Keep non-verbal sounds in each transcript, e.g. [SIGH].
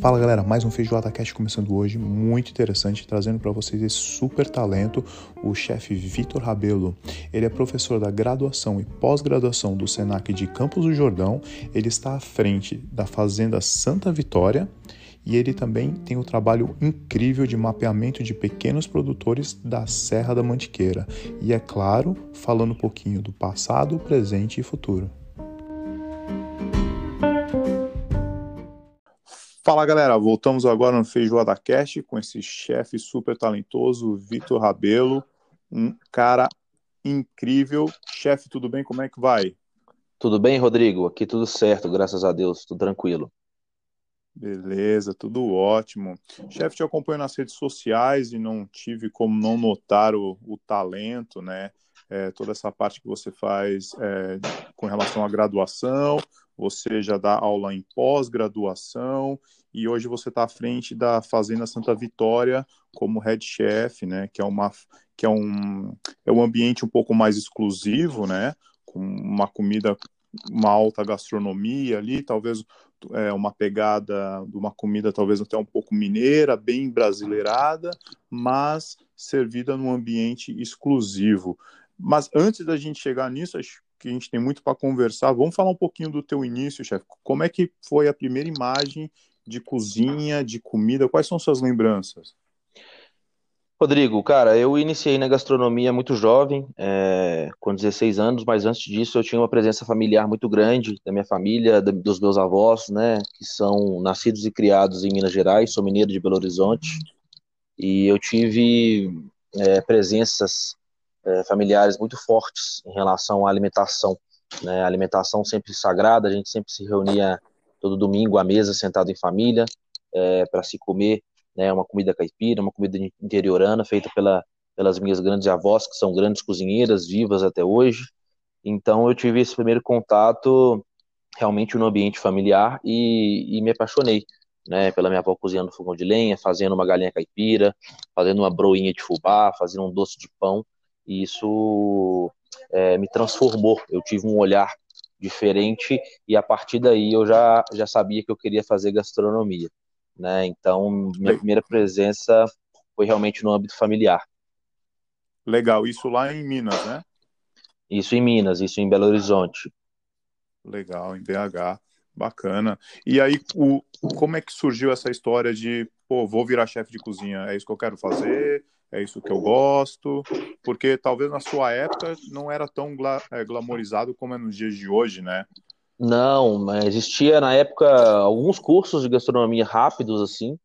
Fala galera, mais um Feijoada Cast começando hoje, muito interessante, trazendo para vocês esse super talento, o chefe Vitor Rabelo. Ele é professor da graduação e pós-graduação do Senac de Campos do Jordão, ele está à frente da Fazenda Santa Vitória e ele também tem o um trabalho incrível de mapeamento de pequenos produtores da Serra da Mantiqueira. E é claro, falando um pouquinho do passado, presente e futuro. Fala galera, voltamos agora no Feijoada Cast com esse chefe super talentoso, Vitor Rabelo, um cara incrível. Chefe, tudo bem? Como é que vai? Tudo bem, Rodrigo? Aqui tudo certo, graças a Deus, tudo tranquilo. Beleza, tudo ótimo. Chefe, te acompanho nas redes sociais e não tive como não notar o, o talento, né? É, toda essa parte que você faz é, com relação à graduação, você já dá aula em pós-graduação e hoje você está à frente da Fazenda Santa Vitória como head chef, né? Que é uma que é um é um ambiente um pouco mais exclusivo, né? Com uma comida, uma alta gastronomia ali, talvez é, uma pegada de uma comida talvez até um pouco mineira, bem brasileirada, mas servida num ambiente exclusivo. Mas antes da gente chegar nisso, acho que a gente tem muito para conversar. Vamos falar um pouquinho do teu início, chefe. Como é que foi a primeira imagem de cozinha, de comida? Quais são suas lembranças? Rodrigo, cara, eu iniciei na gastronomia muito jovem, é, com 16 anos, mas antes disso eu tinha uma presença familiar muito grande da minha família, dos meus avós, né, que são nascidos e criados em Minas Gerais, sou mineiro de Belo Horizonte, e eu tive é, presenças é, familiares muito fortes em relação à alimentação, né, alimentação sempre sagrada, a gente sempre se reunia todo domingo à mesa, sentado em família, é, para se comer né, uma comida caipira, uma comida interiorana, feita pela, pelas minhas grandes avós, que são grandes cozinheiras, vivas até hoje. Então eu tive esse primeiro contato realmente no ambiente familiar e, e me apaixonei. Né, pela minha avó cozinhando fogão de lenha, fazendo uma galinha caipira, fazendo uma broinha de fubá, fazendo um doce de pão, e isso é, me transformou. Eu tive um olhar diferente e a partir daí eu já, já sabia que eu queria fazer gastronomia, né? Então minha primeira presença foi realmente no âmbito familiar. Legal, isso lá em Minas, né? Isso em Minas, isso em Belo Horizonte. Legal, em BH, bacana. E aí, o, como é que surgiu essa história de, pô, vou virar chefe de cozinha? É isso que eu quero fazer? É isso que eu gosto, porque talvez na sua época não era tão gla é, glamorizado como é nos dias de hoje, né? Não, mas existia na época alguns cursos de gastronomia rápidos, assim.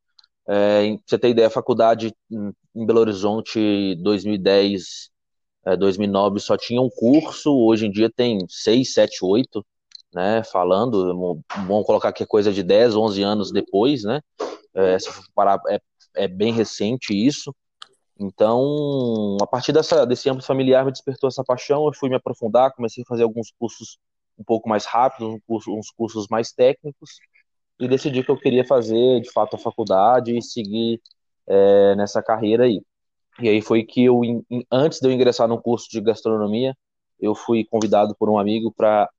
É, pra você ter ideia, a faculdade em Belo Horizonte 2010, é, 2009 só tinha um curso, hoje em dia tem 6, 7, 8, né? Falando, vamos colocar aqui coisa de 10, 11 anos depois, né? É, se parar, é, é bem recente isso. Então, a partir dessa, desse âmbito familiar me despertou essa paixão, eu fui me aprofundar, comecei a fazer alguns cursos um pouco mais rápidos, uns cursos mais técnicos, e decidi que eu queria fazer, de fato, a faculdade e seguir é, nessa carreira aí. E aí foi que eu, antes de eu ingressar no curso de gastronomia, eu fui convidado por um amigo para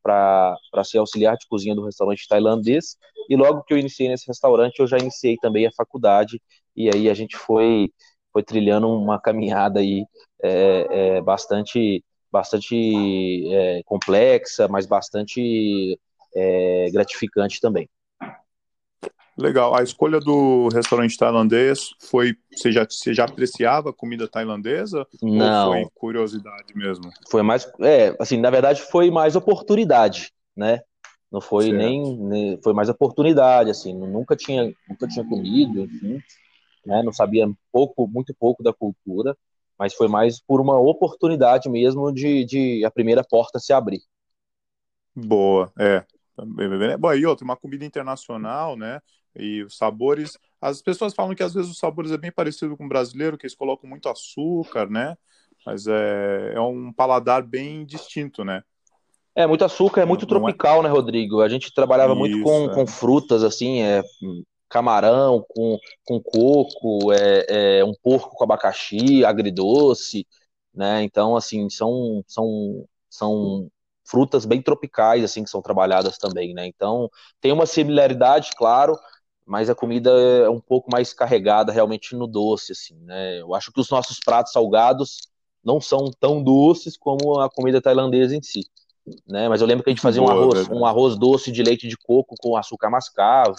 ser auxiliar de cozinha do restaurante tailandês, e logo que eu iniciei nesse restaurante, eu já iniciei também a faculdade, e aí a gente foi foi trilhando uma caminhada aí é, é, bastante, bastante é, complexa, mas bastante é, gratificante também. Legal. A escolha do restaurante tailandês foi. Você já, você já apreciava a comida tailandesa? Não. Ou foi curiosidade mesmo? Foi mais. É, assim, na verdade, foi mais oportunidade, né? Não foi nem, nem, Foi mais oportunidade, assim. Nunca tinha, nunca tinha comido, enfim né? Não sabia pouco, muito pouco da cultura, mas foi mais por uma oportunidade mesmo de, de a primeira porta se abrir. Boa, é. Bom, e outra, uma comida internacional, né? E os sabores. As pessoas falam que às vezes os sabores é bem parecido com o brasileiro, que eles colocam muito açúcar, né? Mas é, é um paladar bem distinto, né? É, muito açúcar, é muito não, tropical, não é... né, Rodrigo? A gente trabalhava Isso, muito com, é. com frutas, assim, é, camarão com, com coco, é, é um porco com abacaxi, agridoce, né? Então, assim, são, são, são frutas bem tropicais, assim, que são trabalhadas também, né? Então, tem uma similaridade, claro, mas a comida é um pouco mais carregada realmente no doce, assim, né? Eu acho que os nossos pratos salgados não são tão doces como a comida tailandesa em si, né? Mas eu lembro que a gente fazia um arroz, um arroz doce de leite de coco com açúcar mascavo,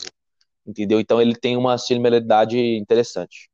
entendeu? Então ele tem uma similaridade interessante.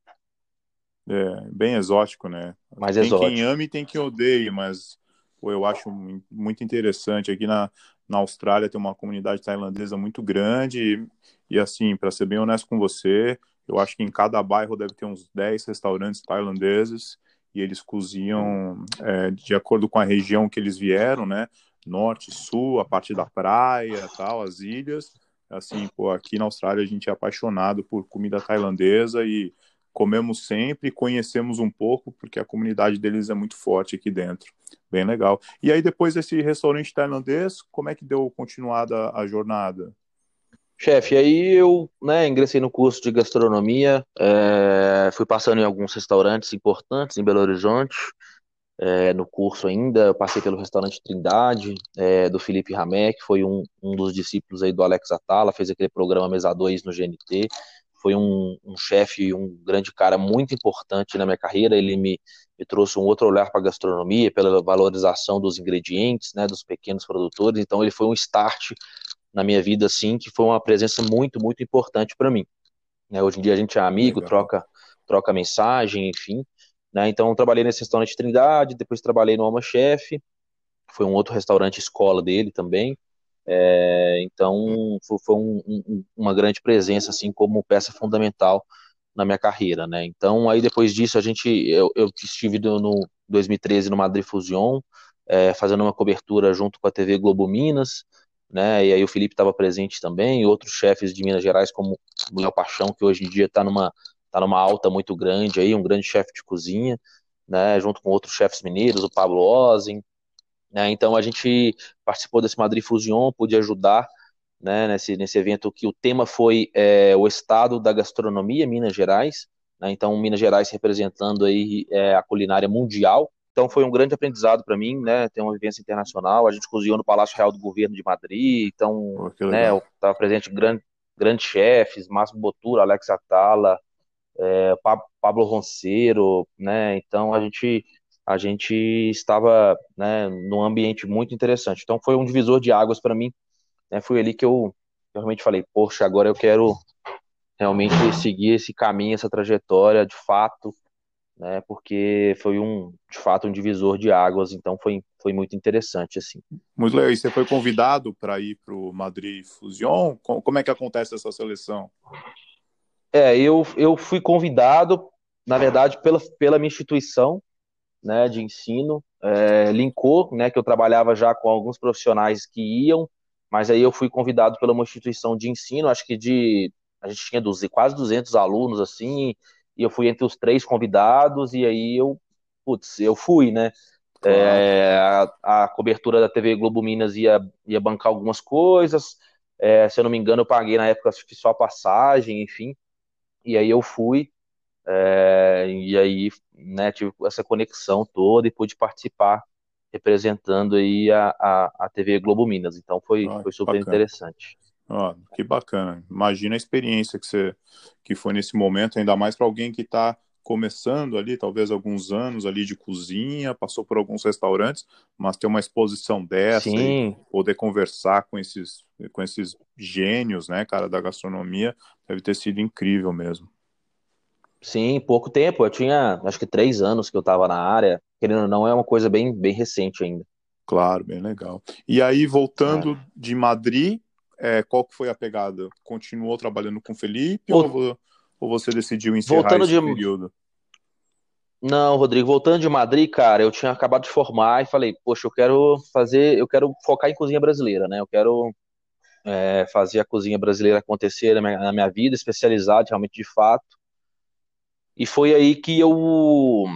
É, bem exótico, né? Mais tem exótico. quem ame e tem quem odeie, mas pô, eu acho muito interessante. Aqui na, na Austrália tem uma comunidade tailandesa muito grande e, e assim, para ser bem honesto com você, eu acho que em cada bairro deve ter uns 10 restaurantes tailandeses e eles cozinham é, de acordo com a região que eles vieram, né? Norte, sul, a parte da praia, tal, as ilhas. Assim, pô, aqui na Austrália a gente é apaixonado por comida tailandesa e comemos sempre, conhecemos um pouco, porque a comunidade deles é muito forte aqui dentro. Bem legal. E aí, depois desse restaurante tailandês, como é que deu continuada a jornada? Chefe, aí eu né, ingressei no curso de gastronomia, é, fui passando em alguns restaurantes importantes em Belo Horizonte, é, no curso ainda, eu passei pelo restaurante Trindade, é, do Felipe Ramé, que foi um, um dos discípulos aí do Alex Atala, fez aquele programa Mesa 2 no GNT, foi um, um chefe, um grande cara muito importante na minha carreira. Ele me, me trouxe um outro olhar para a gastronomia, pela valorização dos ingredientes, né, dos pequenos produtores. Então, ele foi um start na minha vida, assim, que foi uma presença muito, muito importante para mim. Né, hoje em dia a gente é amigo, Legal. troca, troca mensagem, enfim. Né, então, trabalhei nesse restaurante Trindade, depois trabalhei no Alma Chef, foi um outro restaurante escola dele também. É, então foi, um, um, uma grande presença assim como peça fundamental na minha carreira, né? Então aí depois disso a gente eu, eu estive no, no 2013 no Madrid Fusion é, fazendo uma cobertura junto com a TV Globo Minas, né? E aí o Felipe estava presente também, e outros chefes de Minas Gerais como o Léo Paixão que hoje em dia está numa tá numa alta muito grande aí, um grande chefe de cozinha, né? Junto com outros chefes mineiros, o Pablo Ozen, né? Então a gente participou desse Madrid Fusion, pude ajudar né, nesse, nesse evento que o tema foi é, o estado da gastronomia Minas Gerais. Né? Então Minas Gerais representando aí é, a culinária mundial. Então foi um grande aprendizado para mim, né? Ter uma vivência internacional. A gente cozinhou no Palácio Real do Governo de Madrid. Então, oh, né? Estava presente grande, grandes chefes, Márcio Botura, Alex Atala, é, Pablo Ronceiro, né? Então a gente a gente estava né, num ambiente muito interessante. Então foi um divisor de águas para mim. Né, foi ali que eu, realmente falei, poxa, agora eu quero realmente seguir esse caminho, essa trajetória de fato, né, porque foi um, de fato, um divisor de águas. Então foi, foi muito interessante assim. Muito legal. E você foi convidado para ir para o Madrid Fusion? Como é que acontece essa seleção? É, eu, eu fui convidado, na verdade, pela, pela minha instituição, né, de ensino, é, linkou, né, que eu trabalhava já com alguns profissionais que iam, mas aí eu fui convidado pela uma instituição de ensino, acho que de, a gente tinha 12, quase 200 alunos, assim, e eu fui entre os três convidados, e aí eu, putz, eu fui, né, é, a, a, cobertura da TV Globo Minas ia, ia bancar algumas coisas, é, se eu não me engano eu paguei na época só a passagem, enfim, e aí eu fui, é, e aí, né, tive essa conexão toda e pude participar representando aí a, a, a TV Globo Minas. Então foi, ah, foi super bacana. interessante. Ah, que bacana. Imagina a experiência que você que foi nesse momento, ainda mais para alguém que está começando ali, talvez alguns anos ali de cozinha, passou por alguns restaurantes, mas ter uma exposição dessa Sim. e poder conversar com esses com esses gênios, né, cara, da gastronomia, deve ter sido incrível mesmo. Sim, pouco tempo. Eu tinha, acho que três anos que eu estava na área. Querendo ou não, é uma coisa bem, bem recente ainda. Claro, bem legal. E aí, voltando é. de Madrid, é, qual que foi a pegada? Continuou trabalhando com o Felipe ou, ou, você decidiu encerrar voltando esse de... período? Não, Rodrigo, voltando de Madrid, cara, eu tinha acabado de formar e falei, poxa, eu quero fazer, eu quero focar em cozinha brasileira, né? Eu quero é, fazer a cozinha brasileira acontecer na minha, na minha vida, especializado realmente de fato. E foi aí que eu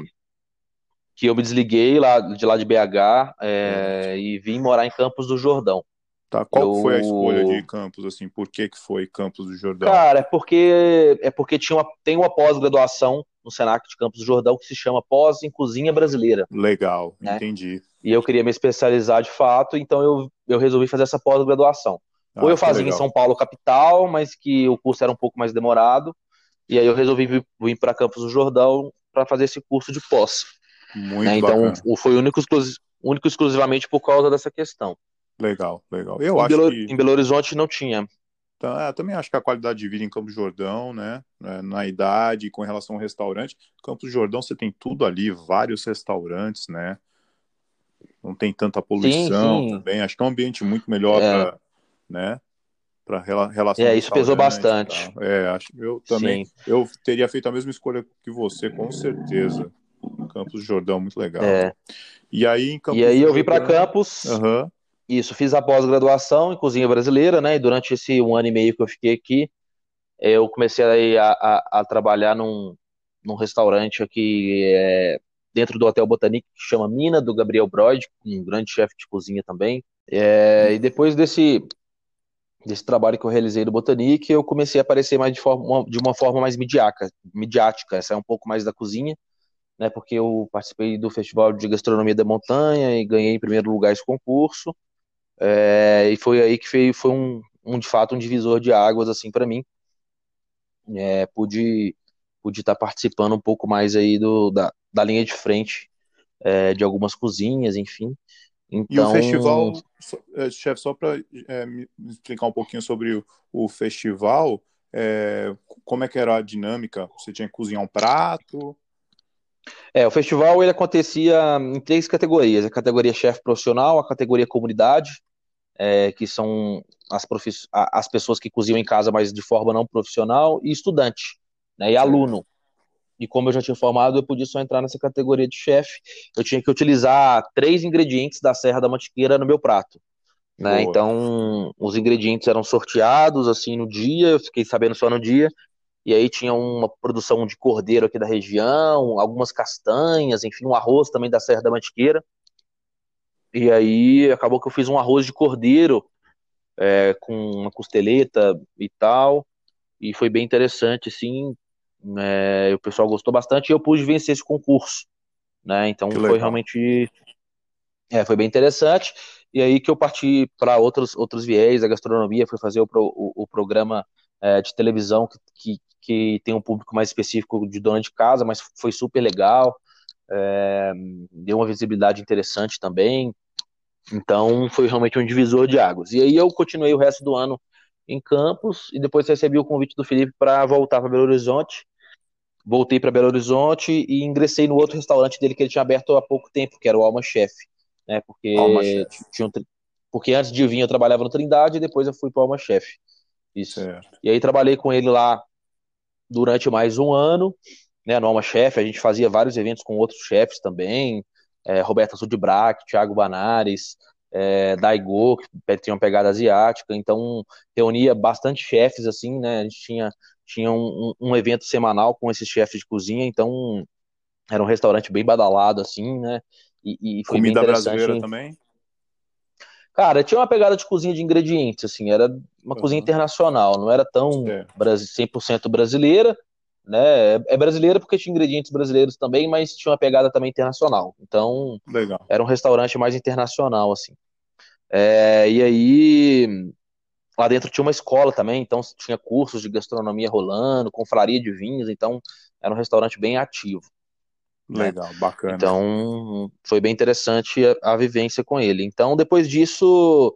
que eu me desliguei lá de lá de BH é, e vim morar em Campos do Jordão. Tá, qual eu... foi a escolha de Campos assim? Por que que foi Campos do Jordão? Cara, é porque é porque tinha uma, tem uma pós-graduação no Senac de Campos do Jordão que se chama Pós em Cozinha Brasileira. Legal, né? entendi. E eu queria me especializar de fato, então eu, eu resolvi fazer essa pós-graduação. Ah, Ou eu fazia legal. em São Paulo capital, mas que o curso era um pouco mais demorado, e aí eu resolvi vir, vir para Campos do Jordão para fazer esse curso de pós. Muito né? Então foi único, único exclusivamente por causa dessa questão. Legal, legal. Eu em acho Belo, que... em Belo Horizonte não tinha. Então, é, também acho que a qualidade de vida em Campos Jordão, né, é, na idade, com relação ao restaurante, Campos Jordão você tem tudo ali, vários restaurantes, né, não tem tanta poluição sim, sim. também, acho que é um ambiente muito melhor é. Né, para relação. É, isso pesou bastante. É, acho eu também, sim. eu teria feito a mesma escolha que você, com certeza. Campos Jordão, muito legal. É. E aí, em Campos e aí eu vim para Campos. Uhum. Isso, fiz a pós-graduação em cozinha brasileira, né? E durante esse um ano e meio que eu fiquei aqui, eu comecei a, a, a trabalhar num, num restaurante aqui é, dentro do Hotel Botanique, que chama Mina, do Gabriel Broid, um grande chefe de cozinha também. É, e depois desse, desse trabalho que eu realizei no Botanique, eu comecei a aparecer mais de, forma, de uma forma mais midiática, midiática, essa é um pouco mais da cozinha, né? Porque eu participei do Festival de Gastronomia da Montanha e ganhei em primeiro lugar esse concurso. É, e foi aí que foi, foi um, um, de fato, um divisor de águas, assim, para mim. É, pude, pude estar tá participando um pouco mais aí do, da, da linha de frente é, de algumas cozinhas, enfim. Então... E o então, festival, é, chefe, só para é, me explicar um pouquinho sobre o, o festival, é, como é que era a dinâmica? Você tinha que cozinhar um prato? É, o festival ele acontecia em três categorias: a categoria chefe profissional, a categoria comunidade, é, que são as, as pessoas que cozinham em casa, mas de forma não profissional, e estudante, né, e aluno. E como eu já tinha formado, eu podia só entrar nessa categoria de chefe. Eu tinha que utilizar três ingredientes da Serra da Mantiqueira no meu prato. Né? Então, os ingredientes eram sorteados assim no dia, eu fiquei sabendo só no dia, e aí tinha uma produção de cordeiro aqui da região, algumas castanhas, enfim, um arroz também da Serra da Mantiqueira. E aí acabou que eu fiz um arroz de cordeiro é, com uma costeleta e tal, e foi bem interessante, assim, é, o pessoal gostou bastante e eu pude vencer esse concurso, né? Então que foi legal. realmente é, foi bem interessante. E aí que eu parti para outros outros viés, a gastronomia, fui fazer o, o, o programa é, de televisão que, que, que tem um público mais específico de dona de casa, mas foi super legal, é, deu uma visibilidade interessante também. Então foi realmente um divisor de águas. E aí eu continuei o resto do ano em Campos e depois recebi o convite do Felipe para voltar para Belo Horizonte. Voltei para Belo Horizonte e ingressei no outro restaurante dele que ele tinha aberto há pouco tempo, que era o Alma Chef, né? Porque tinha um, porque antes de vir eu trabalhava no Trindade e depois eu fui para o Alma Chef. Isso. E aí trabalhei com ele lá durante mais um ano, né, no Alma Chef, a gente fazia vários eventos com outros chefes também, é, Roberta Sudbrack, Thiago Banares, é, Daigo, que tinha uma pegada asiática, então reunia bastante chefes, assim, né, a gente tinha, tinha um, um evento semanal com esses chefes de cozinha, então era um restaurante bem badalado, assim, né, e, e foi Comida bem interessante. brasileira também? Cara, tinha uma pegada de cozinha de ingredientes, assim, era uma uhum. cozinha internacional, não era tão é. 100% brasileira, né? É brasileira porque tinha ingredientes brasileiros também, mas tinha uma pegada também internacional. Então, Legal. era um restaurante mais internacional, assim. É, e aí, lá dentro tinha uma escola também, então tinha cursos de gastronomia rolando, confraria de vinhos, então era um restaurante bem ativo. Né? Legal, né? bacana. Então, foi bem interessante a, a vivência com ele. Então, depois disso,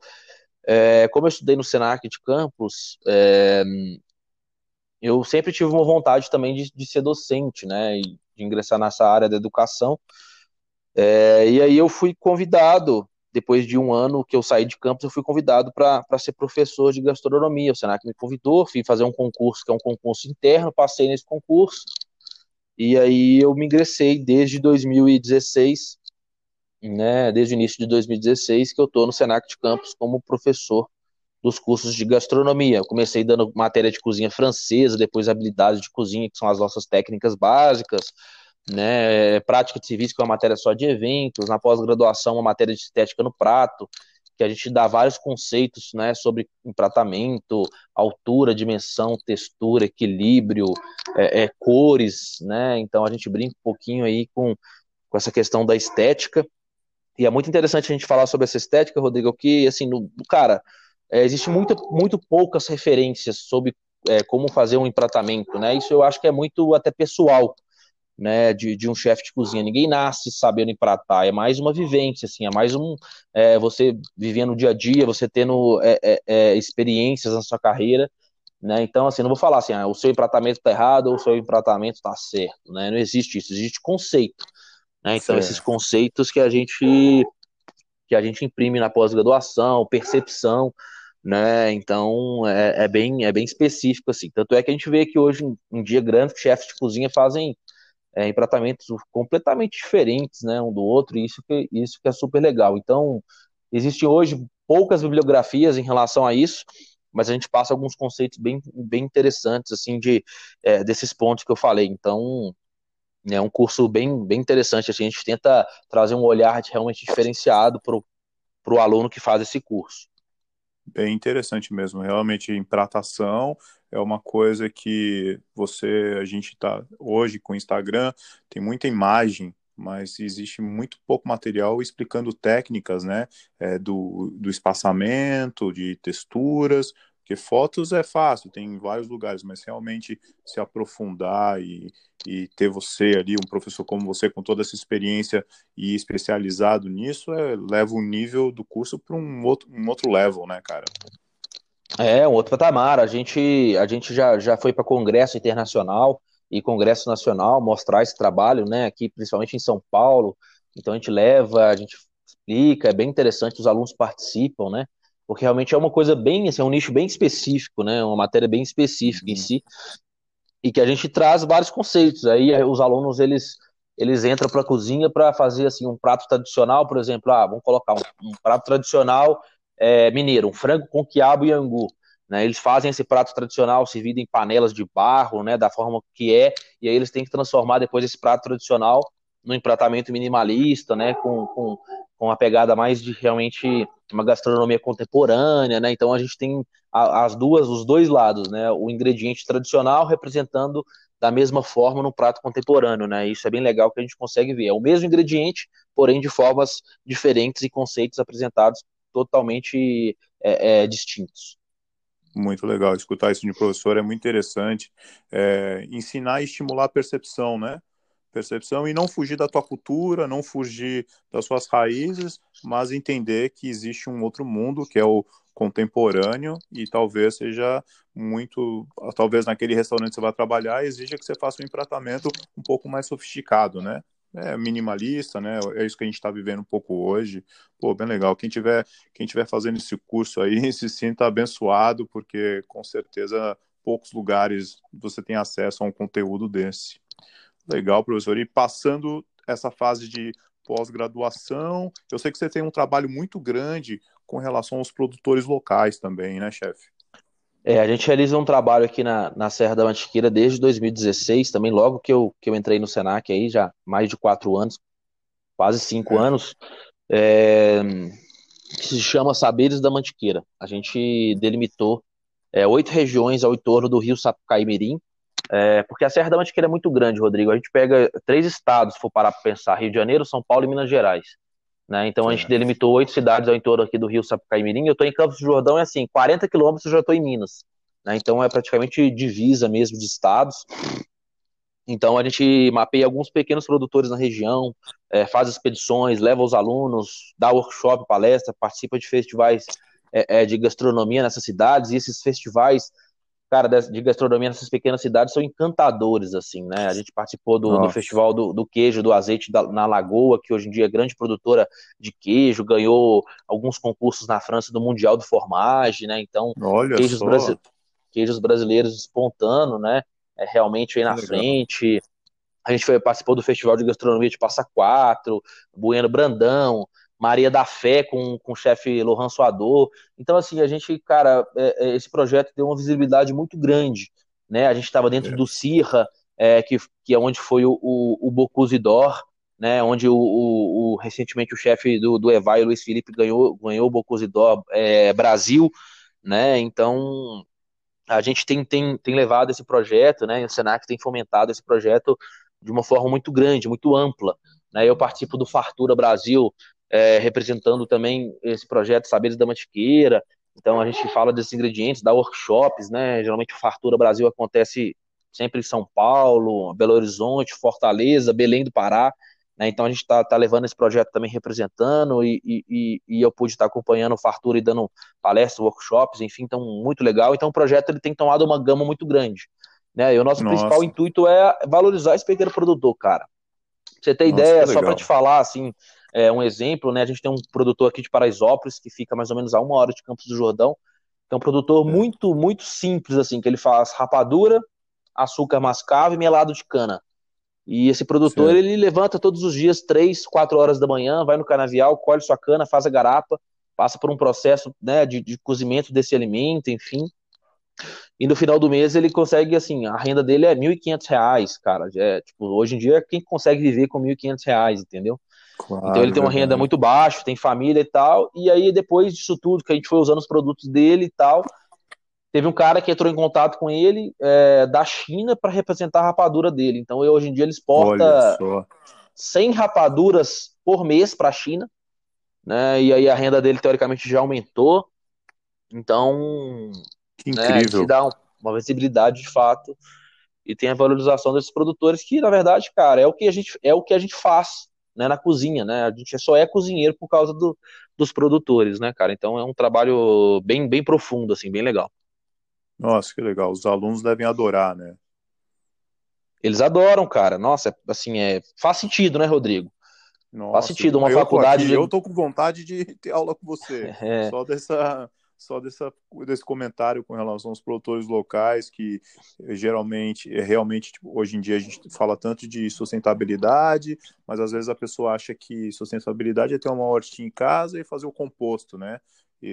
é, como eu estudei no Senac de Campos, é, eu sempre tive uma vontade também de, de, ser docente, né, e de ingressar nessa área da educação. É, e aí eu fui convidado, depois de um ano que eu saí de campus, eu fui convidado para ser professor de gastronomia. O Senac me convidou, fui fazer um concurso que é um concurso interno, passei nesse concurso e aí eu me ingressei desde 2016, né, desde o início de 2016, que eu estou no Senac de Campos como professor dos cursos de gastronomia. Eu comecei dando matéria de cozinha francesa, depois habilidades de cozinha, que são as nossas técnicas básicas, né, prática de serviço, que é uma matéria só de eventos, na pós-graduação, uma matéria de estética no prato, que a gente dá vários conceitos né, sobre empratamento, altura, dimensão, textura, equilíbrio, é, é, cores, né? Então a gente brinca um pouquinho aí com, com essa questão da estética. E é muito interessante a gente falar sobre essa estética, Rodrigo, que assim, no, cara, é, existe muito, muito poucas referências sobre é, como fazer um empratamento, né? Isso eu acho que é muito até pessoal, né? De, de um chefe de cozinha. Ninguém nasce sabendo empratar, é mais uma vivência, assim, é mais um é, você vivendo o dia a dia, você tendo é, é, é, experiências na sua carreira, né? Então, assim, não vou falar assim, ah, o seu empratamento está errado ou o seu empratamento está certo, né? Não existe isso, existe conceito, né? Então, certo. esses conceitos que a gente que a gente imprime na pós-graduação, percepção, né? Então é, é, bem é bem específico assim. Tanto é que a gente vê que hoje em dia grandes chefes de cozinha fazem é, em tratamentos completamente diferentes, né, um do outro. E isso que isso que é super legal. Então existem hoje poucas bibliografias em relação a isso, mas a gente passa alguns conceitos bem, bem interessantes assim de é, desses pontos que eu falei. Então é um curso bem, bem interessante. Assim, a gente tenta trazer um olhar realmente diferenciado para o aluno que faz esse curso bem interessante mesmo. Realmente, empratação é uma coisa que você, a gente está hoje com o Instagram, tem muita imagem, mas existe muito pouco material explicando técnicas, né, é, do, do espaçamento, de texturas, porque fotos é fácil, tem em vários lugares, mas realmente se aprofundar e, e ter você ali, um professor como você, com toda essa experiência e especializado nisso, é, leva o nível do curso para um outro, um outro level, né, cara? É, um outro patamar. A gente, a gente já, já foi para congresso internacional e congresso nacional mostrar esse trabalho, né, aqui principalmente em São Paulo. Então a gente leva, a gente explica, é bem interessante, os alunos participam, né? porque realmente é uma coisa bem, assim, é um nicho bem específico, né, uma matéria bem específica uhum. em si, e que a gente traz vários conceitos. Aí eh, os alunos eles eles entram para a cozinha para fazer assim um prato tradicional, por exemplo, ah, vamos colocar um, um prato tradicional é, mineiro, um frango com quiabo e angu. Né, eles fazem esse prato tradicional servido em panelas de barro, né, da forma que é, e aí eles têm que transformar depois esse prato tradicional no empratamento minimalista, né, com, com, com uma pegada mais de realmente uma gastronomia contemporânea, né? Então a gente tem as duas, os dois lados, né? O ingrediente tradicional representando da mesma forma no prato contemporâneo, né? Isso é bem legal que a gente consegue ver. É o mesmo ingrediente, porém de formas diferentes e conceitos apresentados totalmente é, é, distintos. Muito legal escutar isso de professor, é muito interessante. É, ensinar e estimular a percepção, né? percepção e não fugir da tua cultura, não fugir das suas raízes, mas entender que existe um outro mundo que é o contemporâneo e talvez seja muito, talvez naquele restaurante que você vai trabalhar exija que você faça um empratamento um pouco mais sofisticado, né? É minimalista, né? É isso que a gente está vivendo um pouco hoje. Pô, bem legal. Quem tiver, quem tiver fazendo esse curso aí, [LAUGHS] se sinta abençoado, porque com certeza poucos lugares você tem acesso a um conteúdo desse. Legal, professor. E passando essa fase de pós-graduação, eu sei que você tem um trabalho muito grande com relação aos produtores locais também, né, chefe? É, a gente realiza um trabalho aqui na, na Serra da Mantiqueira desde 2016, também logo que eu, que eu entrei no Senac aí, já mais de quatro anos, quase cinco é. anos, é, que se chama Saberes da Mantiqueira. A gente delimitou é, oito regiões ao entorno do rio Sapucaí Mirim, é, porque a Serra da Mantiqueira é muito grande, Rodrigo. A gente pega três estados, se for parar para pensar: Rio de Janeiro, São Paulo e Minas Gerais. Né? Então a gente delimitou oito cidades ao entorno aqui do Rio Sapucaí Mirim. Eu estou em Campos do Jordão, é assim, 40 quilômetros eu já estou em Minas. Né? Então é praticamente divisa mesmo de estados. Então a gente mapeia alguns pequenos produtores na região, é, faz expedições, leva os alunos, dá workshop, palestra, participa de festivais é, é de gastronomia nessas cidades, e esses festivais cara, de gastronomia nessas pequenas cidades são encantadores, assim, né? A gente participou do, do festival do, do, queijo, do azeite da, na Lagoa, que hoje em dia é grande produtora de queijo, ganhou alguns concursos na França do Mundial do Formage, né? Então, Olha queijos, brasi queijos brasileiros espontando, né? É realmente aí na frente. A gente foi, participou do Festival de Gastronomia de Passa Quatro, Bueno Brandão, Maria da Fé com, com o chefe Lohan Suador. Então, assim, a gente, cara, é, é, esse projeto deu uma visibilidade muito grande. Né? A gente estava dentro é. do Cirra, é, que, que é onde foi o, o, o Bocuse d'Or, né? onde o, o, o, recentemente o chefe do, do Evai, Luiz Felipe, ganhou, ganhou o Bocuse d'Or é, Brasil. Né? Então, a gente tem, tem, tem levado esse projeto, né? o Senac tem fomentado esse projeto de uma forma muito grande, muito ampla. Né? Eu participo do Fartura Brasil, é, representando também esse projeto Saberes da Mantiqueira. Então a gente fala desses ingredientes, dá workshops, né? Geralmente o Fartura Brasil acontece sempre em São Paulo, Belo Horizonte, Fortaleza, Belém do Pará. Né? Então a gente está tá levando esse projeto também representando e, e, e eu pude estar tá acompanhando o Fartura e dando palestras, workshops, enfim, então muito legal. Então o projeto ele tem tomado uma gama muito grande. Né? E o nosso Nossa. principal intuito é valorizar esse pequeno produtor, cara. Pra você ter Nossa, ideia, só para te falar, assim, é, um exemplo, né? A gente tem um produtor aqui de Paraisópolis que fica mais ou menos a uma hora de Campos do Jordão. É um produtor é. muito, muito simples, assim, que ele faz rapadura, açúcar mascavo e melado de cana. E esse produtor, Sim. ele levanta todos os dias, três, quatro horas da manhã, vai no canavial, colhe sua cana, faz a garapa, passa por um processo né, de, de cozimento desse alimento, enfim. E no final do mês ele consegue, assim, a renda dele é R$ 1.500, cara. É, tipo, hoje em dia, quem consegue viver com R$ 1.500, entendeu? Claro, então ele tem uma renda muito baixa, tem família e tal. E aí, depois disso tudo, que a gente foi usando os produtos dele e tal, teve um cara que entrou em contato com ele é, da China para representar a rapadura dele. Então hoje em dia ele exporta 100 rapaduras por mês para a China. Né? E aí a renda dele teoricamente já aumentou. Então, que né, incrível. Né, dá uma visibilidade de fato e tem a valorização desses produtores que na verdade, cara, é o que a gente é o que a gente faz né, na cozinha, né? A gente só é cozinheiro por causa do, dos produtores, né, cara? Então é um trabalho bem, bem profundo, assim, bem legal. Nossa, que legal. Os alunos devem adorar, né? Eles adoram, cara. Nossa, assim, é... faz sentido, né, Rodrigo? Nossa, faz sentido. Uma eu faculdade. Aqui, de... Eu tô com vontade de [LAUGHS] ter aula com você. [LAUGHS] É. Só dessa, só dessa, desse comentário com relação aos produtores locais, que eh, geralmente, é realmente, tipo, hoje em dia a gente fala tanto de sustentabilidade, mas às vezes a pessoa acha que sustentabilidade é ter uma hortinha em casa e fazer o composto, né?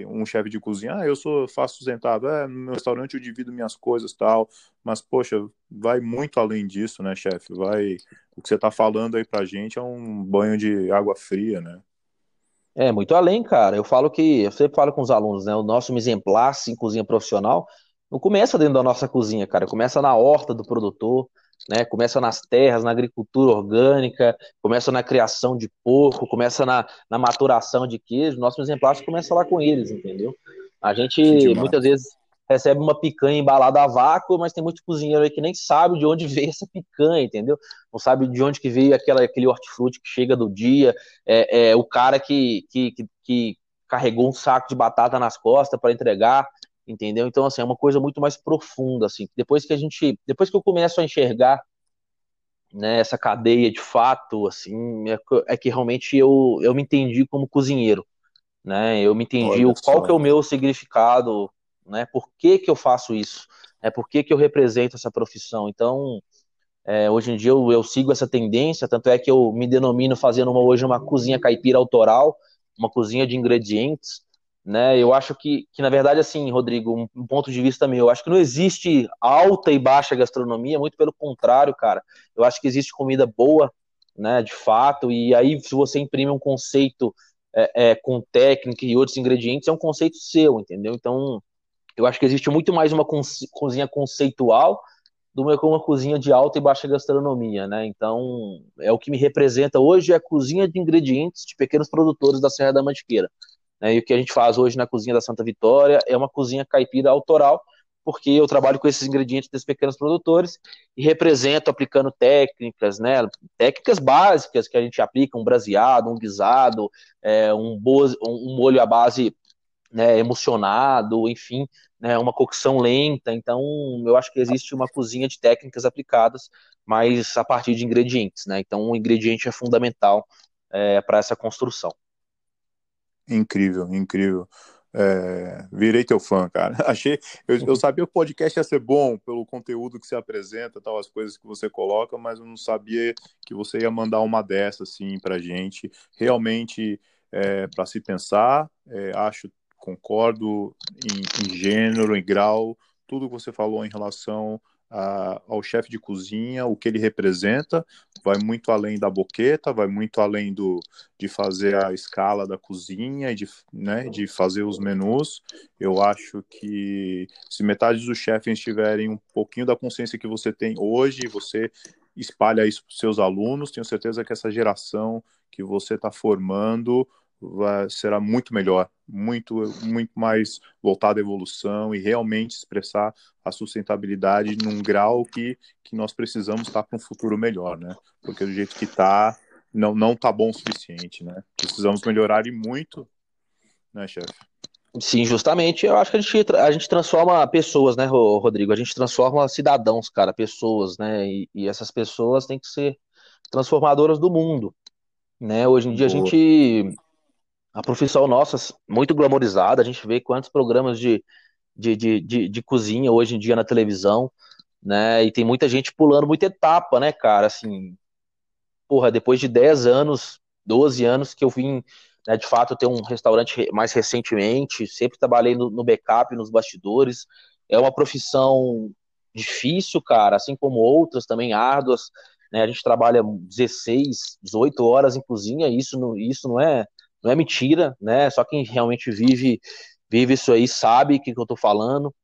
Um chefe de cozinha, ah, eu sou faço sustentável, é, no meu restaurante eu divido minhas coisas tal, mas poxa, vai muito além disso, né, chefe? Vai, o que você está falando aí pra gente é um banho de água fria, né? É, muito além, cara. Eu falo que, eu sempre falo com os alunos, né? O nosso exemplar em cozinha profissional não começa dentro da nossa cozinha, cara. Começa na horta do produtor, né? Começa nas terras, na agricultura orgânica, começa na criação de porco, começa na, na maturação de queijo. Nosso exemplar começa lá com eles, entendeu? A gente muitas vezes recebe uma picanha embalada a vácuo, mas tem muito cozinheiro aí que nem sabe de onde veio essa picanha, entendeu? Não sabe de onde que veio aquela, aquele hortifruti que chega do dia, é, é o cara que, que, que, que carregou um saco de batata nas costas para entregar, entendeu? Então, assim, é uma coisa muito mais profunda, assim. Depois que a gente, depois que eu começo a enxergar né, essa cadeia de fato, assim, é, é que realmente eu, eu me entendi como cozinheiro, né? Eu me entendi o, qual que é o meu significado né? Por que, que eu faço isso? É por que, que eu represento essa profissão? Então, é, hoje em dia eu, eu, sigo essa tendência, tanto é que eu me denomino fazendo uma, hoje uma cozinha caipira autoral, uma cozinha de ingredientes, né? Eu acho que, que na verdade, assim, Rodrigo, um, ponto de vista meu, eu acho que não existe alta e baixa gastronomia, muito pelo contrário, cara. Eu acho que existe comida boa, né, de fato, e aí se você imprime um conceito é, é, com técnica e outros ingredientes, é um conceito seu, entendeu? Então, eu acho que existe muito mais uma cozinha conceitual do que uma cozinha de alta e baixa gastronomia, né? Então, é o que me representa hoje é a cozinha de ingredientes de pequenos produtores da Serra da Mantiqueira. Né? E o que a gente faz hoje na cozinha da Santa Vitória é uma cozinha caipira autoral, porque eu trabalho com esses ingredientes desses pequenos produtores e represento aplicando técnicas, né? Técnicas básicas que a gente aplica, um braseado, um guisado, é, um, um molho à base né, emocionado, enfim, né, uma cocção lenta. Então, eu acho que existe uma cozinha de técnicas aplicadas, mas a partir de ingredientes. Né? Então, o ingrediente é fundamental é, para essa construção. Incrível, incrível. É, virei teu fã, cara. [LAUGHS] Achei, eu, eu, sabia que o podcast ia ser bom pelo conteúdo que você apresenta, tal, as coisas que você coloca, mas eu não sabia que você ia mandar uma dessas assim para gente. Realmente é, para se pensar. É, acho concordo em, em gênero, em grau, tudo que você falou em relação a, ao chefe de cozinha, o que ele representa, vai muito além da boqueta, vai muito além do, de fazer a escala da cozinha e de, né, de fazer os menus. Eu acho que se metade dos chefes tiverem um pouquinho da consciência que você tem hoje, você espalha isso para os seus alunos, tenho certeza que essa geração que você está formando vai, será muito melhor, muito, muito mais voltado à evolução e realmente expressar a sustentabilidade num grau que, que nós precisamos estar para um futuro melhor, né? Porque do jeito que está, não, não tá bom o suficiente, né? Precisamos melhorar e muito, né, chefe? Sim, justamente. Eu acho que a gente, a gente transforma pessoas, né, Rodrigo? A gente transforma cidadãos, cara, pessoas, né? E, e essas pessoas têm que ser transformadoras do mundo, né? Hoje em dia Boa. a gente a profissão nossa muito glamorizada, a gente vê quantos programas de, de, de, de, de cozinha hoje em dia na televisão, né? E tem muita gente pulando muita etapa, né, cara? Assim, porra, depois de 10 anos, 12 anos que eu vim, né, de fato, ter um restaurante mais recentemente, sempre trabalhei no, no backup, nos bastidores. É uma profissão difícil, cara, assim como outras também árduas. Né? A gente trabalha 16, 18 horas em cozinha, isso não, isso não é não é mentira, né? Só quem realmente vive vive isso aí sabe o que, que eu estou falando.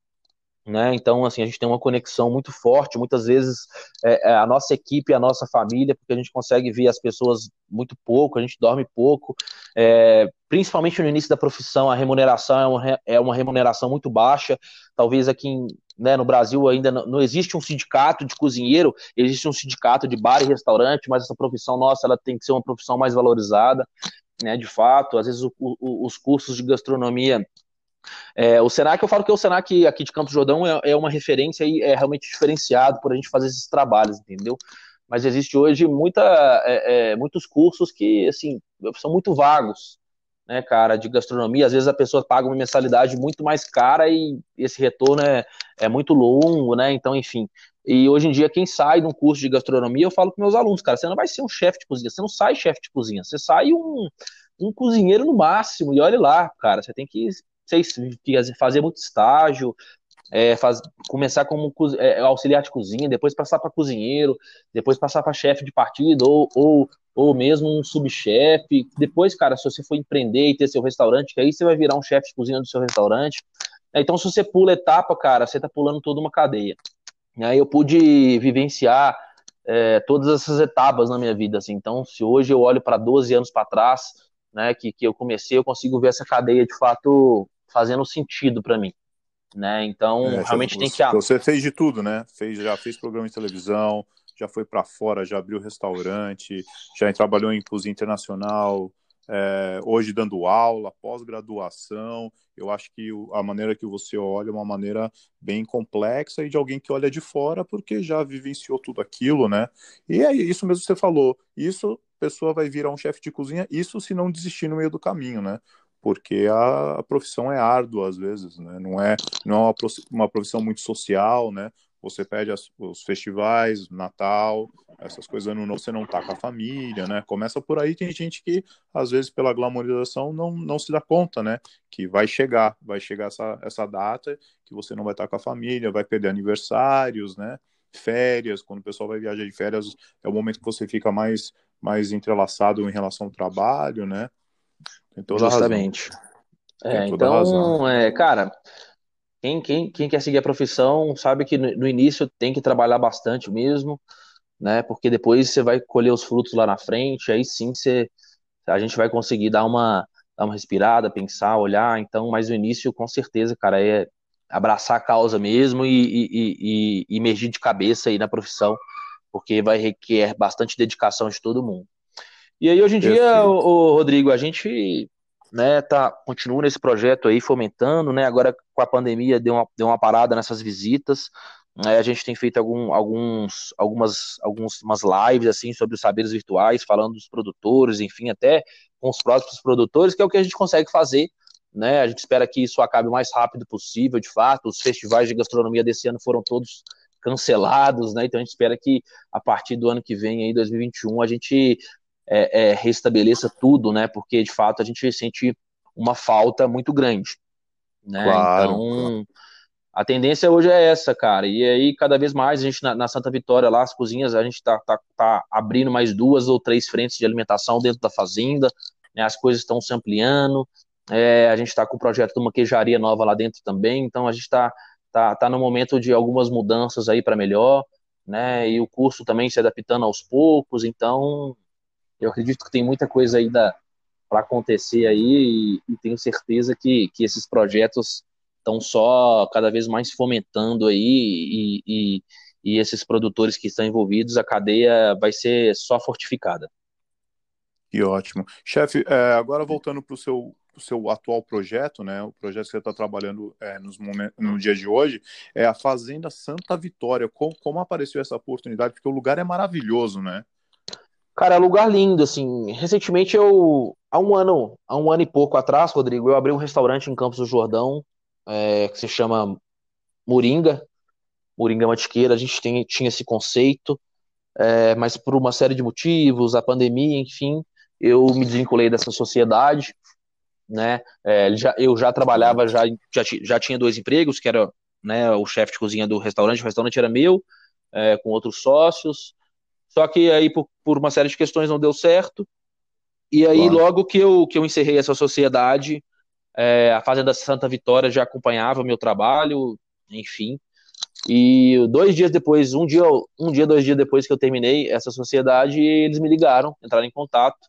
Né? Então, assim, a gente tem uma conexão muito forte. Muitas vezes é, é a nossa equipe, a nossa família, porque a gente consegue ver as pessoas muito pouco, a gente dorme pouco. É, principalmente no início da profissão, a remuneração é uma, é uma remuneração muito baixa. Talvez aqui em, né, no Brasil ainda não, não, existe um sindicato de cozinheiro, existe um sindicato de bar e restaurante, mas essa profissão nossa ela tem que ser uma profissão mais valorizada né, de fato, às vezes o, o, os cursos de gastronomia é, o Senac, eu falo que o Senac aqui de Campos Jordão é, é, uma referência e é realmente diferenciado por a gente fazer esses trabalhos, entendeu? Mas existe hoje muita, é, é, muitos cursos que, assim, são muito vagos, né, cara, de gastronomia. Às vezes a pessoa paga uma mensalidade muito mais cara e esse retorno é, é muito longo, né? Então, enfim. E hoje em dia, quem sai de um curso de gastronomia, eu falo com meus alunos, cara, você não vai ser um chefe de cozinha, você não sai chefe de cozinha, você sai um, um cozinheiro no máximo, e olhe lá, cara, você tem que fazer muito estágio, é, faz, começar como é, auxiliar de cozinha, depois passar para cozinheiro, depois passar para chefe de partido, ou, ou, ou mesmo um subchefe. Depois, cara, se você for empreender e ter seu restaurante, que aí você vai virar um chefe de cozinha do seu restaurante. Então, se você pula etapa, cara, você está pulando toda uma cadeia. E aí eu pude vivenciar é, todas essas etapas na minha vida. Assim. Então, se hoje eu olho para 12 anos para trás, né, que, que eu comecei, eu consigo ver essa cadeia de fato fazendo sentido para mim. Né? Então, é, realmente você, tem que. Você fez de tudo, né? Fez, já fez programa de televisão, já foi para fora, já abriu restaurante, já trabalhou em cozinha internacional, é, hoje dando aula, pós-graduação. Eu acho que a maneira que você olha é uma maneira bem complexa e de alguém que olha de fora porque já vivenciou tudo aquilo, né? E é isso mesmo que você falou. Isso, pessoa vai virar um chefe de cozinha, isso se não desistir no meio do caminho, né? Porque a, profissão é árdua às vezes, né? Não é, não é uma profissão muito social, né? Você pede as, os festivais, Natal, essas coisas ano novo, você não tá com a família, né? Começa por aí, tem gente que, às vezes, pela glamorização, não, não se dá conta, né? Que vai chegar, vai chegar essa, essa data que você não vai estar tá com a família, vai perder aniversários, né? Férias, quando o pessoal vai viajar de férias, é o momento que você fica mais, mais entrelaçado em relação ao trabalho, né? Tem toda Justamente. É, então, é, cara, quem, quem, quem quer seguir a profissão sabe que no, no início tem que trabalhar bastante mesmo, né? Porque depois você vai colher os frutos lá na frente, aí sim você, a gente vai conseguir dar uma, dar uma respirada, pensar, olhar. Então, mas o início, com certeza, cara, é abraçar a causa mesmo e, e, e, e emergir de cabeça aí na profissão, porque vai requerer bastante dedicação de todo mundo. E aí, hoje em dia, o, o Rodrigo, a gente né, tá, continua nesse projeto aí, fomentando, né, agora com a pandemia deu uma, deu uma parada nessas visitas, né, a gente tem feito algum, alguns, algumas, algumas lives, assim, sobre os saberes virtuais, falando dos produtores, enfim, até com os próprios produtores, que é o que a gente consegue fazer, né, a gente espera que isso acabe o mais rápido possível, de fato, os festivais de gastronomia desse ano foram todos cancelados, né, então a gente espera que a partir do ano que vem, aí, 2021, a gente é, é, restabeleça tudo, né? Porque de fato a gente sente uma falta muito grande. Né? Claro, então, a tendência hoje é essa, cara. E aí, cada vez mais, a gente na, na Santa Vitória, lá, as cozinhas, a gente tá, tá, tá, abrindo mais duas ou três frentes de alimentação dentro da fazenda, né? as coisas estão se ampliando. É, a gente está com o projeto de uma queijaria nova lá dentro também, então a gente está tá, tá no momento de algumas mudanças aí para melhor, né? E o curso também se adaptando aos poucos, então eu acredito que tem muita coisa aí acontecer aí e, e, tenho certeza que, que esses projetos estão só cada vez mais fomentando aí e, e, e esses produtores que estão envolvidos, a cadeia vai ser só fortificada. Que ótimo. Chefe, é, agora voltando para o seu, seu atual projeto, né, o projeto que você está trabalhando é, nos momentos, no dia de hoje, é a Fazenda Santa Vitória. Como, como apareceu essa oportunidade? Porque o lugar é maravilhoso, né? Cara, é lugar lindo, assim. Recentemente eu, há um ano, há um ano e pouco atrás, Rodrigo, eu abri um restaurante em Campos do Jordão, é, que se chama Moringa, Moringa Matiqueira. A gente tem, tinha esse conceito, é, mas por uma série de motivos, a pandemia, enfim, eu me desvinculei dessa sociedade, né? É, já, eu já trabalhava, já, já, já tinha dois empregos, que era né, o chefe de cozinha do restaurante, o restaurante era meu, é, com outros sócios, só que aí por, por, uma série de questões não deu certo, e aí claro. logo que eu, que eu encerrei essa sociedade, é, a Fazenda Santa Vitória já acompanhava meu trabalho, enfim, e dois dias depois, um dia, um dia, dois dias depois que eu terminei essa sociedade, eles me ligaram, entraram em contato,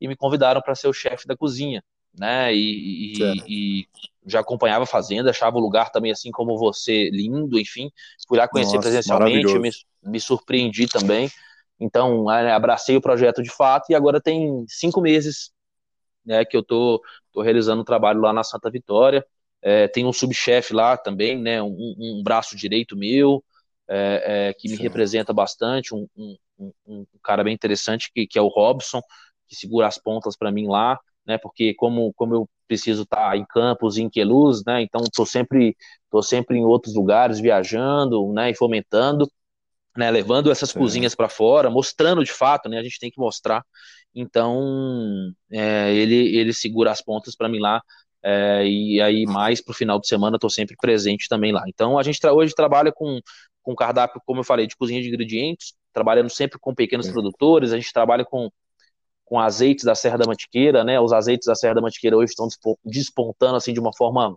e me convidaram para ser o chefe da cozinha, né? E, e, e, já acompanhava a fazenda, achava o lugar também assim como você lindo, enfim, fui lá conhecer Nossa, presencialmente, me, me surpreendi também. Então, abracei o projeto de fato e agora tem cinco meses né, que eu tô, tô realizando o trabalho lá na Santa Vitória. É, tem um subchefe lá também, né, um, um braço direito meu, é, é, que me Sim. representa bastante, um, um, um, cara bem interessante que, que é o Robson, que segura as pontas para mim lá, né? Porque como, como eu preciso estar tá em Campos, em Queluz, né? Então estou sempre tô sempre em outros lugares viajando, né? E fomentando, né? Levando essas cozinhas para fora, mostrando de fato, né? A gente tem que mostrar. Então é, ele ele segura as pontas para mim lá. É, e aí mais para o final de semana estou sempre presente também lá. Então a gente tra hoje trabalha com com cardápio, como eu falei, de cozinha de ingredientes, trabalhando sempre com pequenos produtores. A gente trabalha com com azeites da Serra da Mantiqueira, né? Os azeites da Serra da Mantiqueira hoje estão despontando assim de uma forma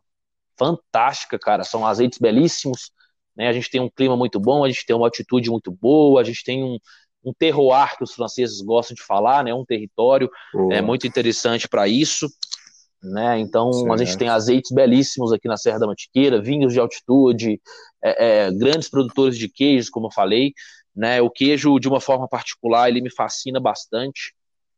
fantástica, cara. São azeites belíssimos, né? A gente tem um clima muito bom, a gente tem uma altitude muito boa, a gente tem um, um terroir que os franceses gostam de falar, né? Um território é muito interessante para isso, né? Então certo. a gente tem azeites belíssimos aqui na Serra da Mantiqueira, vinhos de altitude, é, é, grandes produtores de queijos, como eu falei, né? O queijo de uma forma particular ele me fascina bastante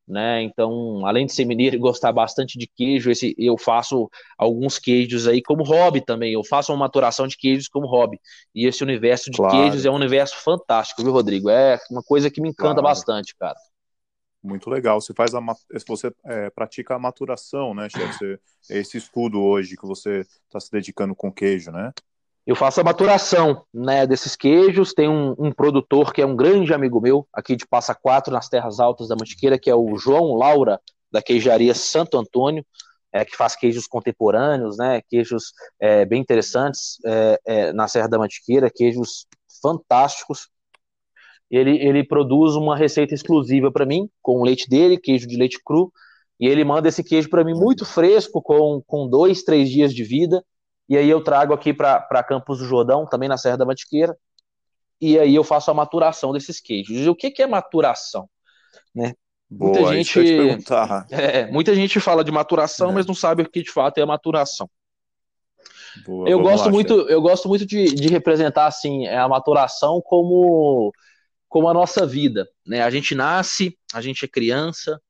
né? Então, além de ser mineiro e gostar bastante de queijo, esse, eu faço alguns queijos aí como hobby também. Eu faço uma maturação de queijos como hobby. E esse universo de claro. queijos é um universo fantástico, viu, Rodrigo? É uma coisa que me encanta claro. bastante, cara. Muito legal. Você faz a você é, pratica a maturação, né, chefe? Esse estudo hoje que você está se dedicando com queijo, né? Eu faço a maturação né, desses queijos. Tem um, um, produtor que é um grande amigo meu, aqui de Passa Quatro, nas Terras Altas da Mantiqueira, que é o João Laura, da queijaria Santo Antônio, é, que faz queijos contemporâneos, né, queijos é, bem interessantes é, é na Serra da Mantiqueira, queijos fantásticos. Ele, ele produz uma receita exclusiva para mim, com o leite dele, queijo de leite cru, e ele manda esse queijo para mim muito fresco, com, com dois, três dias de vida e aí eu trago aqui para Campos do Jordão, também na Serra da Mantiqueira, e aí eu faço a maturação desses queijos. E o que, que é maturação? Né? Boa, muita gente, [LAUGHS] é, muita gente fala de maturação, é. mas não sabe o que de fato é a maturação. Boa, eu, gosto lá, muito, eu gosto muito de, de representar assim a maturação como como a nossa vida, né? A gente nasce, a gente é criança,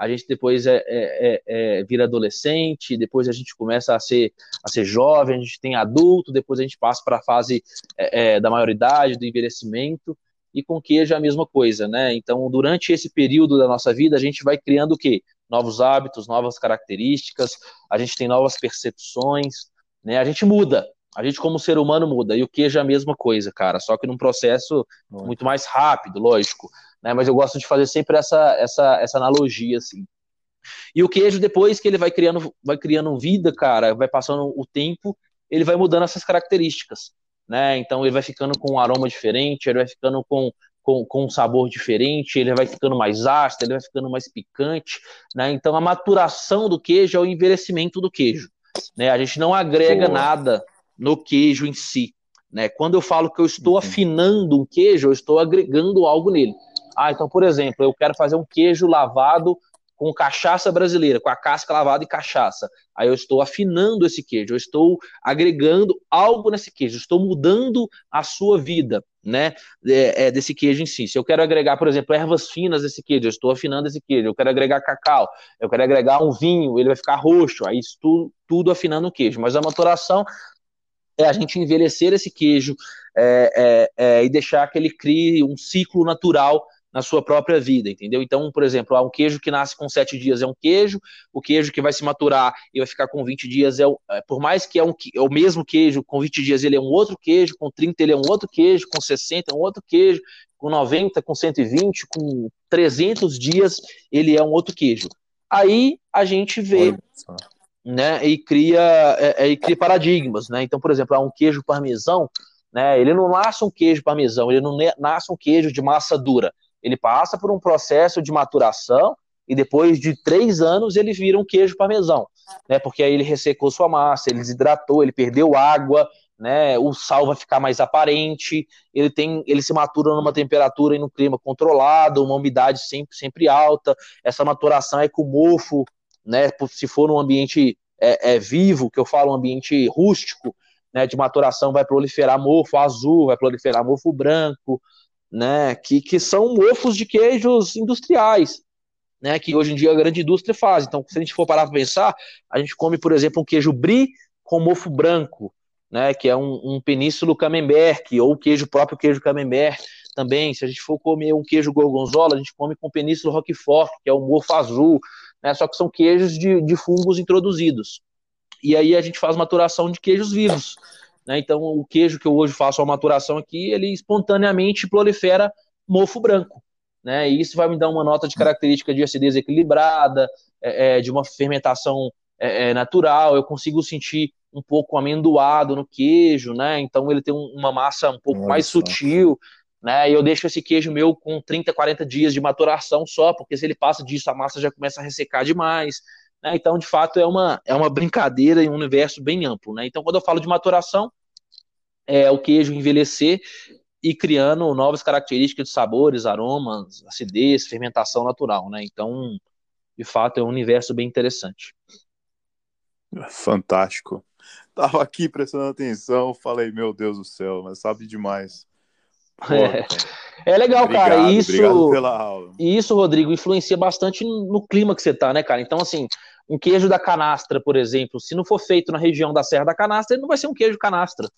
a gente depois é, é, é, é, vira adolescente, depois a gente começa a ser, a ser jovem, a gente tem adulto, depois a gente passa para a fase é, é, da maioridade, do envelhecimento, e com queijo é a mesma coisa, né? Então, durante esse período da nossa vida, a gente vai criando o quê? Novos hábitos, novas características, a gente tem novas percepções, né? A gente muda, a gente como ser humano muda, e o queijo é a mesma coisa, cara, só que num processo muito mais rápido, lógico né? Mas eu gosto de fazer sempre essa, essa, essa analogia, assim. E o queijo, depois que ele vai criando, vai criando vida, cara, vai passando o tempo, ele vai mudando essas características, né? Então ele vai ficando com um aroma diferente, ele vai ficando com, com, com um sabor diferente, ele vai ficando mais ácido, ele vai ficando mais picante, né? Então a maturação do queijo é o envelhecimento do queijo, né? A gente não agrega nada no queijo em si, né? Quando eu falo que eu estou afinando um queijo, eu estou agregando algo nele. Ah, então, por exemplo, eu quero fazer um queijo lavado com cachaça brasileira, com a casca lavada e cachaça. Aí eu estou afinando esse queijo, eu estou agregando algo nesse queijo, estou mudando a sua vida, né? É, é, desse queijo em si. Se eu quero agregar, por exemplo, ervas finas desse queijo, eu estou afinando esse queijo. Eu quero agregar cacau, eu quero agregar um vinho, ele vai ficar roxo. Aí isso tudo, tudo afinando o queijo. Mas a maturação é a gente envelhecer esse queijo é, é, é e deixar que ele crie um ciclo natural na sua própria vida, entendeu? Então, por exemplo, um queijo que nasce com 7 dias é um queijo, o queijo que vai se maturar e vai ficar com 20 dias é, é por mais que é, um, é o mesmo queijo, com 20 dias ele é um outro queijo, com 30 ele é um outro queijo, com 60 é um outro queijo, com 90, com 120, com 300 dias ele é um outro queijo. Aí a gente vê, né, e cria, é, é, e cria paradigmas, né? Então, por exemplo, há um queijo parmesão, né, ele não nasce um queijo parmesão, ele não nasce um queijo de massa dura ele passa por um processo de maturação e depois de três anos ele vira um queijo parmesão, né? Porque aí ele ressecou sua massa, ele desidratou, ele perdeu água, né? O sal vai ficar mais aparente, ele tem, ele se matura numa temperatura e num clima controlado, uma umidade sempre, sempre alta. Essa maturação é com mofo, né? Se for num ambiente é, é vivo, que eu falo um ambiente rústico, né? De maturação vai proliferar mofo azul, vai proliferar mofo branco, né, que, que são mofos de queijos industriais, né, que hoje em dia a grande indústria faz. Então, se a gente for parar para pensar, a gente come, por exemplo, um queijo brie com mofo branco, né, que é um, um península camembert, ou queijo próprio queijo camembert também. Se a gente for comer um queijo gorgonzola, a gente come com península roquefort, que é o mofo azul, né, só que são queijos de, de fungos introduzidos. E aí a gente faz maturação de queijos vivos. Né? Então, o queijo que eu hoje faço a maturação aqui, ele espontaneamente prolifera mofo branco. Né? E isso vai me dar uma nota de característica de acidez equilibrada, é, é, de uma fermentação é, é, natural. Eu consigo sentir um pouco amendoado no queijo, né? Então ele tem uma massa um pouco Nossa. mais sutil, né? E eu deixo esse queijo meu com 30, 40 dias de maturação só, porque se ele passa disso, a massa já começa a ressecar demais. Né? Então, de fato, é uma, é uma brincadeira e um universo bem amplo. Né? Então, quando eu falo de maturação, é o queijo envelhecer e criando novas características de sabores, aromas, acidez, fermentação natural. Né? Então, de fato, é um universo bem interessante. Fantástico. Tava aqui prestando atenção, falei, meu Deus do céu, mas sabe demais. Pô, é. É legal, obrigado, cara. Isso, isso, Rodrigo, influencia bastante no clima que você tá, né, cara? Então, assim, um queijo da canastra, por exemplo, se não for feito na região da Serra da Canastra, ele não vai ser um queijo canastra,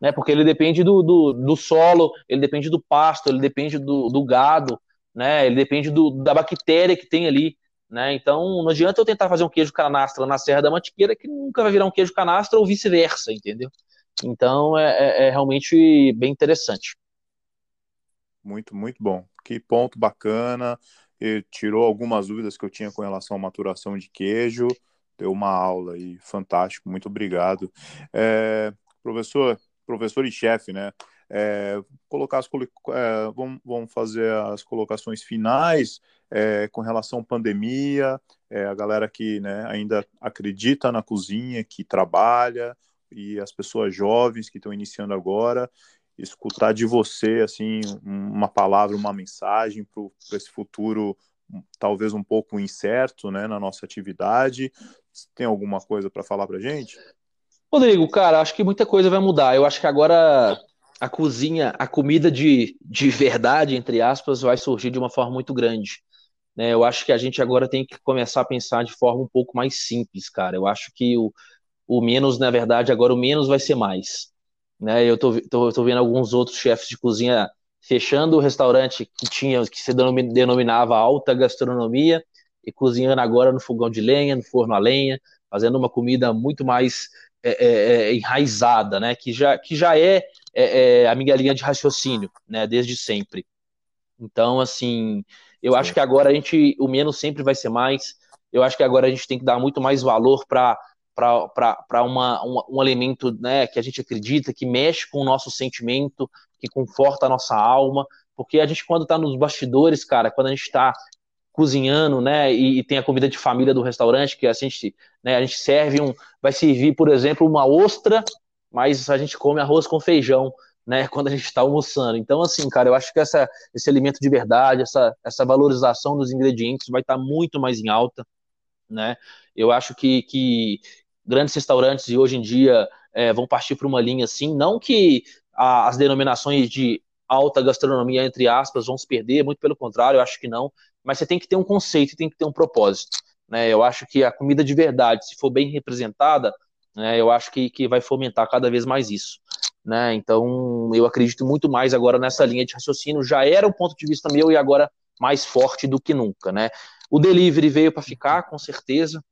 né? Porque ele depende do, do, do solo, ele depende do pasto, ele depende do, do gado, né? Ele depende do, da bactéria que tem ali. Né? Então, não adianta eu tentar fazer um queijo canastra na Serra da Mantiqueira que nunca vai virar um queijo canastra ou vice-versa, entendeu? Então, é, é, é realmente bem interessante. Muito, muito bom. Que ponto bacana. E tirou algumas dúvidas que eu tinha com relação à maturação de queijo. Deu uma aula aí, fantástico. Muito obrigado. É, professor, professor e chefe, né? É, colocar as, é, vamos, vamos, fazer as colocações finais é, com relação à pandemia, é, a galera que né, ainda acredita na cozinha, que trabalha, e as pessoas jovens que estão iniciando agora, escutar de você assim uma palavra, uma mensagem para esse futuro talvez um pouco incerto, né, na nossa atividade. Tem alguma coisa para falar para gente? Rodrigo, cara, acho que muita coisa vai mudar. Eu acho que agora a cozinha, a comida de, de verdade, entre aspas, vai surgir de uma forma muito grande. Né? Eu acho que a gente agora tem que começar a pensar de forma um pouco mais simples, cara. Eu acho que o, o menos, na verdade, agora o menos vai ser mais. Né? Eu tô, tô, tô vendo alguns outros chefes de cozinha fechando o restaurante que tinha que se denominava alta gastronomia e cozinhando agora no fogão de lenha, no forno a lenha, fazendo uma comida muito mais é, é, é enraizada, né? Que já, que já é, é, é, a minha linha de raciocínio, né? Desde sempre. Então, assim, eu acho que agora a gente, o menos sempre vai ser mais. Eu acho que agora a gente tem que dar muito mais valor para para um, um alimento né, que a gente acredita, que mexe com o nosso sentimento, que conforta a nossa alma, porque a gente, quando está nos bastidores, cara, quando a gente está cozinhando, né, e, e, tem a comida de família do restaurante, que a gente, né, a gente serve um, vai servir, por exemplo, uma ostra, mas a gente come arroz com feijão, né, [LAUGHS] quando a gente está almoçando. Então, assim, cara, eu acho que essa, esse alimento de verdade, essa, essa valorização dos ingredientes vai estar tá muito mais em alta, né? Eu acho que, que grandes restaurantes e hoje em dia é, vão partir para uma linha assim, não que a, as denominações de alta gastronomia, entre aspas, vão se perder, muito pelo contrário, eu acho que não, mas você tem que ter um conceito, tem que ter um propósito. Né? Eu acho que a comida de verdade, se for bem representada, né, eu acho que, que vai fomentar cada vez mais isso. Né? Então, eu acredito muito mais agora nessa linha de raciocínio. Já era o ponto de vista meu e agora mais forte do que nunca. Né? O delivery veio para ficar, com certeza.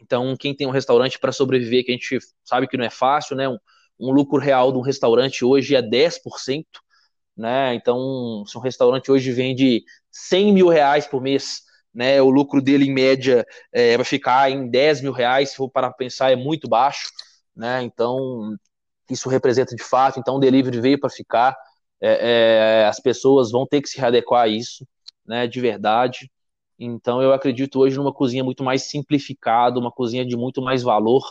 Então, quem tem um restaurante para sobreviver, que a gente sabe que não é fácil, né? Um, um lucro real de um restaurante hoje é 10%. Né? Então, se um restaurante hoje vende 100 mil reais por mês, né, o lucro dele em média é, vai ficar em 10 mil reais, se for para pensar, é muito baixo, né? Então, isso representa de fato. Então, o delivery veio para ficar. É, é, as pessoas vão ter que se readequar a isso, né, de verdade. Então, eu acredito hoje numa cozinha muito mais simplificada, uma cozinha de muito mais valor,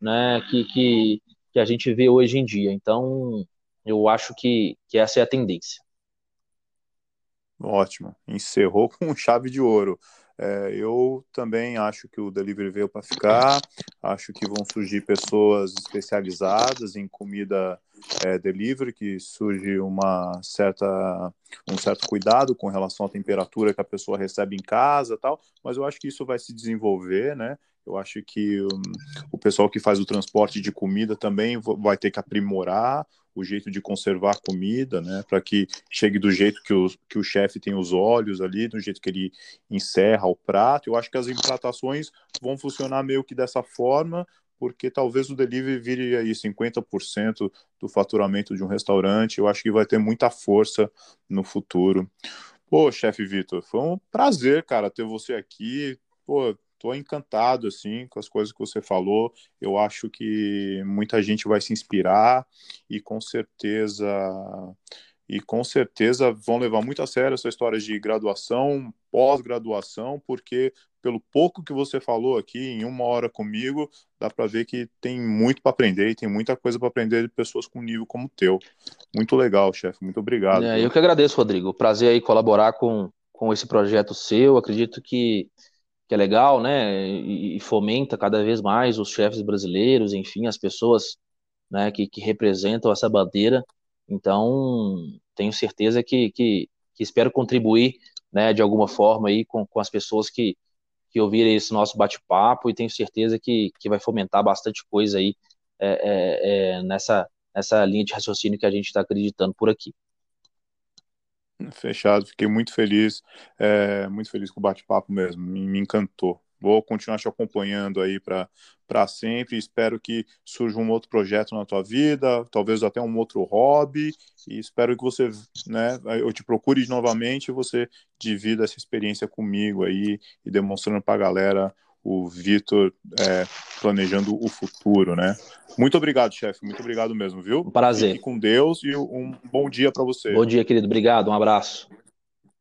né, que, que, que a gente vê hoje em dia. Então, eu acho que, que essa é a tendência. Ótimo. Encerrou [LAUGHS] com chave de ouro. É, eu também acho que o delivery veio para ficar. Acho que vão surgir pessoas especializadas em comida é, delivery, que surge uma certa, um certo cuidado com relação à temperatura que a pessoa recebe em casa, tal. Mas eu acho que isso vai se desenvolver, né? Eu acho que um, o pessoal que faz o transporte de comida também vai ter que aprimorar o jeito de conservar a comida, né, para que chegue do jeito que o, que o chefe tem os olhos ali, do jeito que ele encerra o prato. Eu acho que as emplatações vão funcionar meio que dessa forma, porque talvez o delivery vire aí 50% do faturamento de um restaurante. Eu acho que vai ter muita força no futuro. Pô, chefe Vitor, foi um prazer, cara, ter você aqui. Pô, estou encantado assim com as coisas que você falou. Eu acho que muita gente vai se inspirar e com certeza e com certeza vão levar muito a sério essa história de graduação, pós-graduação, porque pelo pouco que você falou aqui em uma hora comigo, dá para ver que tem muito para aprender e tem muita coisa para aprender de pessoas com nível como o teu. Muito legal, chefe. Muito obrigado. É, eu que agradeço, Rodrigo. Prazer aí colaborar com, com esse projeto seu. Acredito que que é legal, né? E, e, fomenta cada vez mais os chefes brasileiros, enfim, as pessoas né, que, que representam essa bandeira. Então, tenho certeza que, que, que, espero contribuir né, de alguma forma aí com, com as pessoas que, que ouvirem esse nosso bate-papo e tenho certeza que, que vai fomentar bastante coisa aí é, é, é, nessa, nessa linha de raciocínio que a gente está acreditando por aqui. Fechado, fiquei muito feliz, é, muito feliz com o bate-papo mesmo, me, me, encantou. Vou continuar te acompanhando aí para sempre. Espero que surja um outro projeto na tua vida, talvez até um outro hobby. E espero que você, né, eu te procure novamente e você divida essa experiência comigo aí e demonstrando para a galera o Vitor é, planejando o futuro, né? Muito obrigado, chefe. Muito obrigado mesmo, viu? Um prazer. Fique com Deus e um bom dia para você. Bom dia, querido. Obrigado. Um abraço.